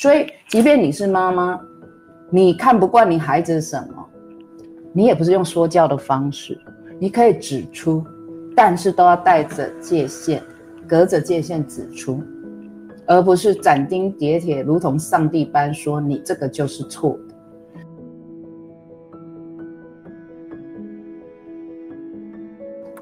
所以，即便你是妈妈，你看不惯你孩子什么，你也不是用说教的方式，你可以指出，但是都要带着界限，隔着界限指出，而不是斩钉截铁，如同上帝般说你这个就是错的。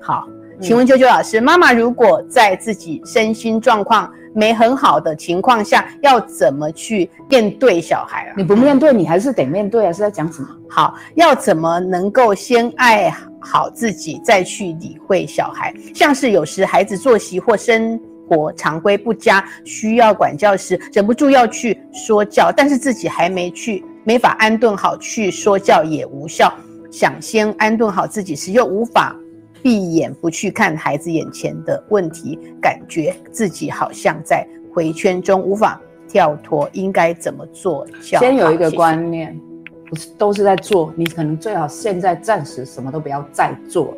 好，请问啾啾老师，妈妈如果在自己身心状况没很好的情况下，要怎么去面对小孩啊？你不面对，你还是得面对啊！是在讲什么？好，要怎么能够先爱好自己，再去理会小孩？像是有时孩子作息或生活常规不佳，需要管教时，忍不住要去说教，但是自己还没去，没法安顿好，去说教也无效。想先安顿好自己时，又无法。闭眼不去看孩子眼前的问题，感觉自己好像在回圈中无法跳脱，应该怎么做？先有一个观念，不是都是在做，你可能最好现在暂时什么都不要再做了。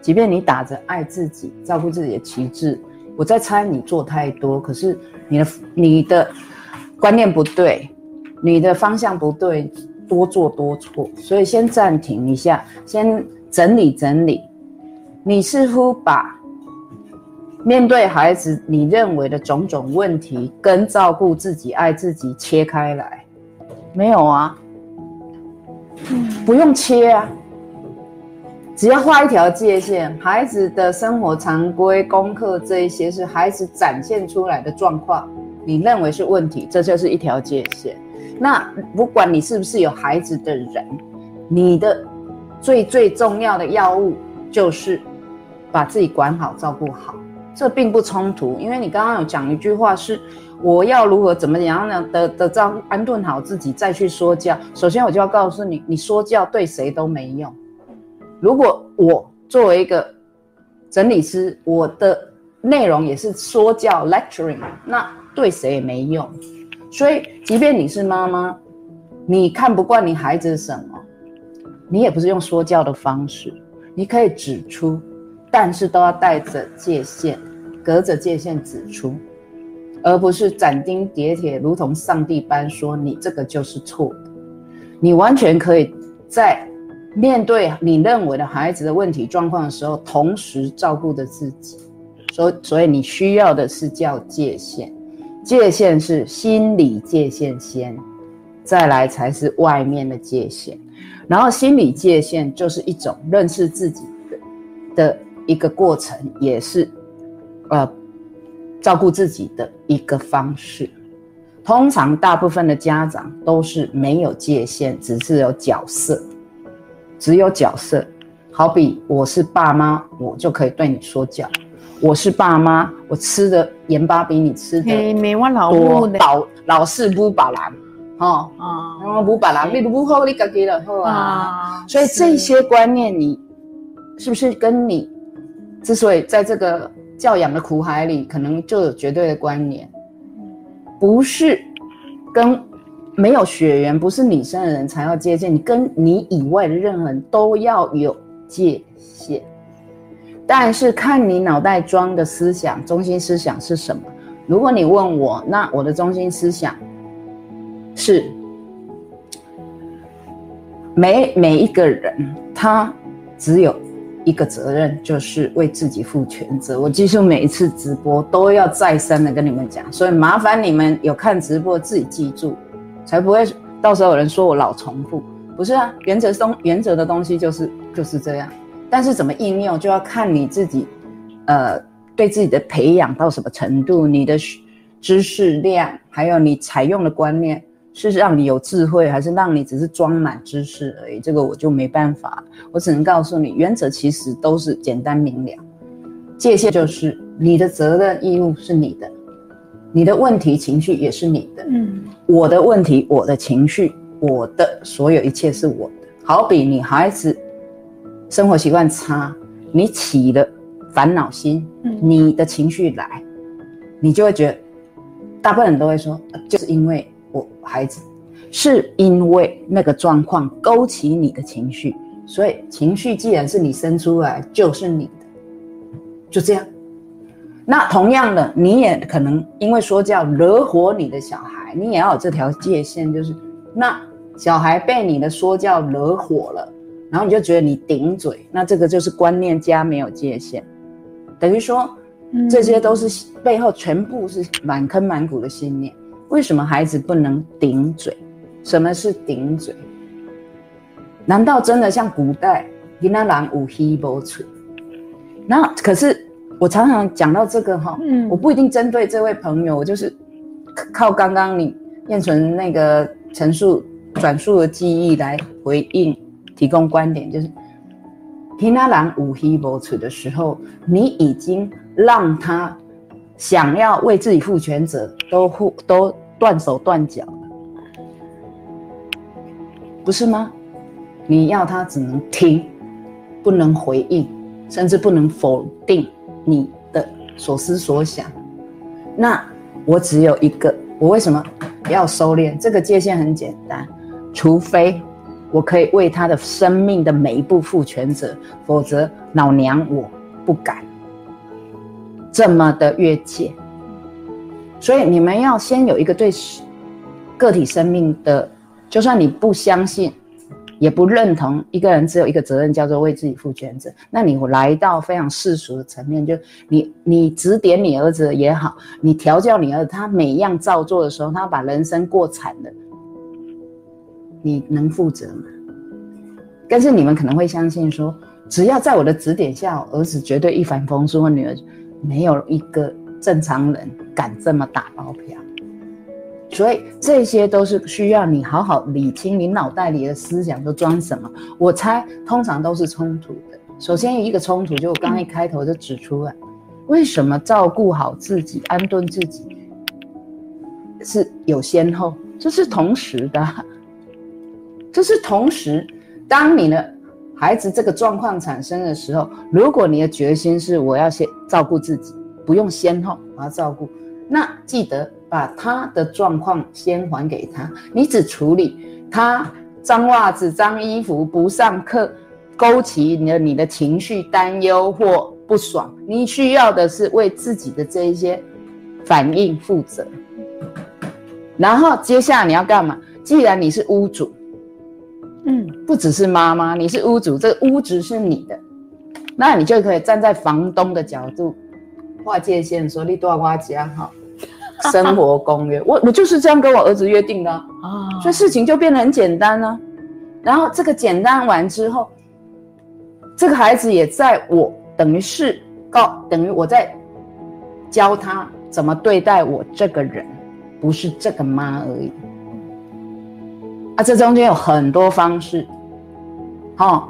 即便你打着爱自己、照顾自己的旗帜，我在猜你做太多，可是你的你的观念不对，你的方向不对，多做多错，所以先暂停一下，先整理整理。你似乎把面对孩子你认为的种种问题跟照顾自己、爱自己切开来，没有啊？不用切啊，只要画一条界限。孩子的生活常规、功课这一些是孩子展现出来的状况，你认为是问题，这就是一条界限。那不管你是不是有孩子的人，你的最最重要的药物就是。把自己管好、照顾好，这并不冲突。因为你刚刚有讲一句话是：我要如何怎么样呢？的的照安顿好自己，再去说教。首先，我就要告诉你，你说教对谁都没用。如果我作为一个整理师，我的内容也是说教 （lecturing），那对谁也没用。所以，即便你是妈妈，你看不惯你孩子什么，你也不是用说教的方式，你可以指出。但是都要带着界限，隔着界限指出，而不是斩钉截铁，如同上帝般说你这个就是错的。你完全可以在面对你认为的孩子的问题状况的时候，同时照顾着自己。所所以你需要的是叫界限，界限是心理界限先，再来才是外面的界限。然后心理界限就是一种认识自己的的。一个过程也是，呃，照顾自己的一个方式。通常大部分的家长都是没有界限，只是有角色，只有角色。好比我是爸妈，我就可以对你说教。我是爸妈，我吃的盐巴比你吃的多，老老是不把蓝，哈啊，不把蓝，你不好，你自己的好啊。所以这些观念，你是不是跟你？之所以在这个教养的苦海里，可能就有绝对的关联，不是跟没有血缘、不是你生的人才要界限，你跟你以外的任何人都要有界限。但是看你脑袋装的思想中心思想是什么？如果你问我，那我的中心思想是每每一个人他只有。一个责任就是为自己负全责。我几乎每一次直播都要再三的跟你们讲，所以麻烦你们有看直播自己记住，才不会到时候有人说我老重复。不是啊，原则东原则的东西就是就是这样。但是怎么应用就要看你自己，呃，对自己的培养到什么程度，你的知识量，还有你采用的观念。是让你有智慧，还是让你只是装满知识而已？这个我就没办法，我只能告诉你，原则其实都是简单明了。界限就是你的责任义务是你的，你的问题情绪也是你的。嗯，我的问题，我的情绪，我的所有一切是我的。好比你孩子生活习惯差，你起了烦恼心，你的情绪来，你就会觉得，大部分人都会说，就是因为。孩子是因为那个状况勾起你的情绪，所以情绪既然是你生出来，就是你的，就这样。那同样的，你也可能因为说教惹火你的小孩，你也要有这条界限，就是那小孩被你的说教惹火了，然后你就觉得你顶嘴，那这个就是观念家没有界限，等于说这些都是背后全部是满坑满谷的信念。为什么孩子不能顶嘴？什么是顶嘴？难道真的像古代伊那狼无黑波嘴？那可是我常常讲到这个哈，嗯，我不一定针对这位朋友，我就是靠刚刚你燕纯那个陈述转述的记忆来回应，提供观点，就是伊那狼无黑波嘴的时候，你已经让他想要为自己负全责，都负都断手断脚了，不是吗？你要他只能听，不能回应。甚至不能否定你的所思所想，那我只有一个，我为什么要收敛？这个界限很简单，除非我可以为他的生命的每一步负全责，否则老娘我不敢这么的越界。所以你们要先有一个对个体生命的，就算你不相信。也不认同一个人只有一个责任，叫做为自己负全责。那你来到非常世俗的层面，就你你指点你儿子也好，你调教你儿子，他每样照做的时候，他把人生过惨了，你能负责吗？但是你们可能会相信说，只要在我的指点下，儿子绝对一帆风顺，或女儿没有一个正常人敢这么打包票。所以这些都是需要你好好理清你脑袋里的思想都装什么。我猜通常都是冲突的。首先一个冲突，就我刚一开头就指出了，为什么照顾好自己、安顿自己是有先后，这是同时的，这是同时。当你的孩子这个状况产生的时候，如果你的决心是我要先照顾自己，不用先后，我要照顾，那记得。把他的状况先还给他，你只处理他脏袜子、脏衣服、不上课，勾起你的你的情绪、担忧或不爽。你需要的是为自己的这一些反应负责。然后接下来你要干嘛？既然你是屋主，嗯，不只是妈妈，你是屋主，这个屋子是你的，那你就可以站在房东的角度划界限，说你多少花钱哈。生活公约，我我就是这样跟我儿子约定的啊，所以事情就变得很简单了。然后这个简单完之后，这个孩子也在我等于是告等于我在教他怎么对待我这个人，不是这个妈而已。啊，这中间有很多方式，好，